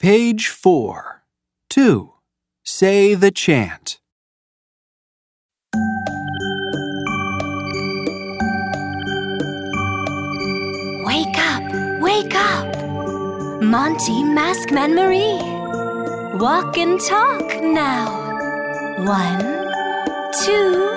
Page 4. 2. Say the chant. Wake up, wake up. Monty, Maskman Marie. Walk and talk now. One, two.